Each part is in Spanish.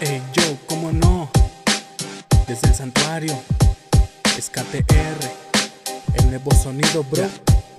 Ey, yo, cómo no. Desde el santuario, escate R. El nuevo sonido, bro.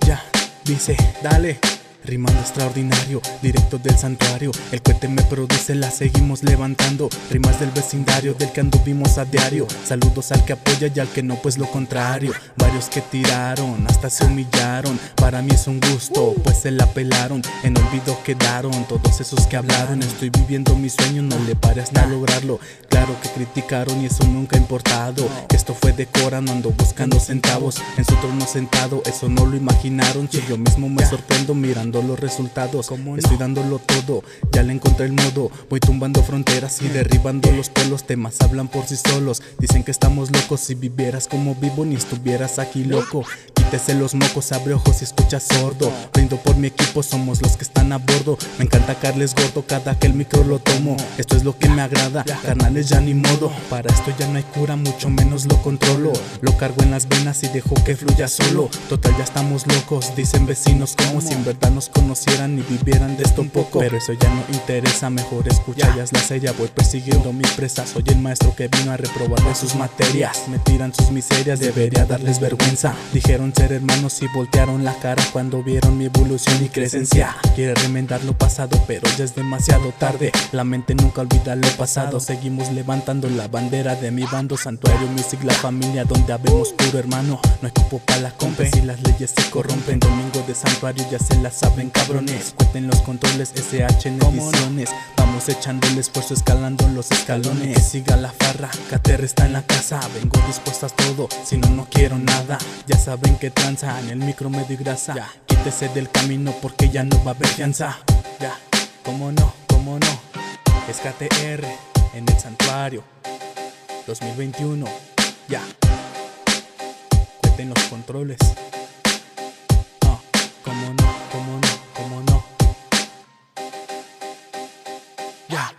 Ya dice, dale. Rimando extraordinario, directo del santuario. El cohete me produce, la seguimos levantando. Rimas del vecindario, del que anduvimos a diario. Saludos al que apoya y al que no, pues lo contrario. Varios que tiraron, hasta se humillaron. Para mí es un gusto, pues se la pelaron. En olvido quedaron todos esos que hablaron. Estoy viviendo mi sueño, no le pare hasta lograrlo. Claro que criticaron y eso nunca ha importado. esto fue de cora, no ando buscando centavos. En su trono sentado, eso no lo imaginaron. Si yo mismo me sorprendo mirando los resultados. Estoy dándolo todo, ya le encontré el modo. Voy tumbando fronteras y derribando los polos. Temas hablan por sí solos. Dicen que estamos locos. Si vivieras como vivo, ni estuvieras aquí loco. Quítese los mocos, abre ojos y escucha sordo. Brindo por mi equipo, somos los que están a bordo. Me encanta Carles Gordo cada que el micro lo tomo. Esto es lo que me agrada, carnales ya ni modo. Para esto ya no hay cura, mucho menos lo controlo. Lo cargo en las venas y dejo que fluya solo. Total, ya estamos locos, dicen vecinos como si en verdad nos conocieran y vivieran de esto un poco. Pero eso ya no interesa, mejor escucha, ya es la sella. Voy persiguiendo mi presa, soy el maestro que vino a reprobar de sus materias. Me tiran sus miserias, debería darles vergüenza. Dijeron ser hermanos y voltearon la cara cuando vieron mi evolución y crecencia. Quiere remendar lo pasado, pero ya es demasiado tarde. La mente nunca olvida lo pasado. Seguimos levantando la bandera de mi bando, Santuario Music, la familia donde habemos puro hermano. No hay cupo para la compra si las leyes se corrompen. Domingo de Santuario ya se la saben cabrones. Cuenten los controles SH en ediciones. Vamos echando el esfuerzo escalando los escalones. Que siga la farra, Cater está en la casa. Vengo dispuestas todo, si no, no quiero nada. Ya saben que tranza en el micro medio y grasa. Ya, quítese del camino porque ya no va a haber fianza. Ya, cómo no, cómo no. Es KTR en el santuario 2021. Ya, cueten los controles. Ah, cómo no, cómo no, cómo no. Ya.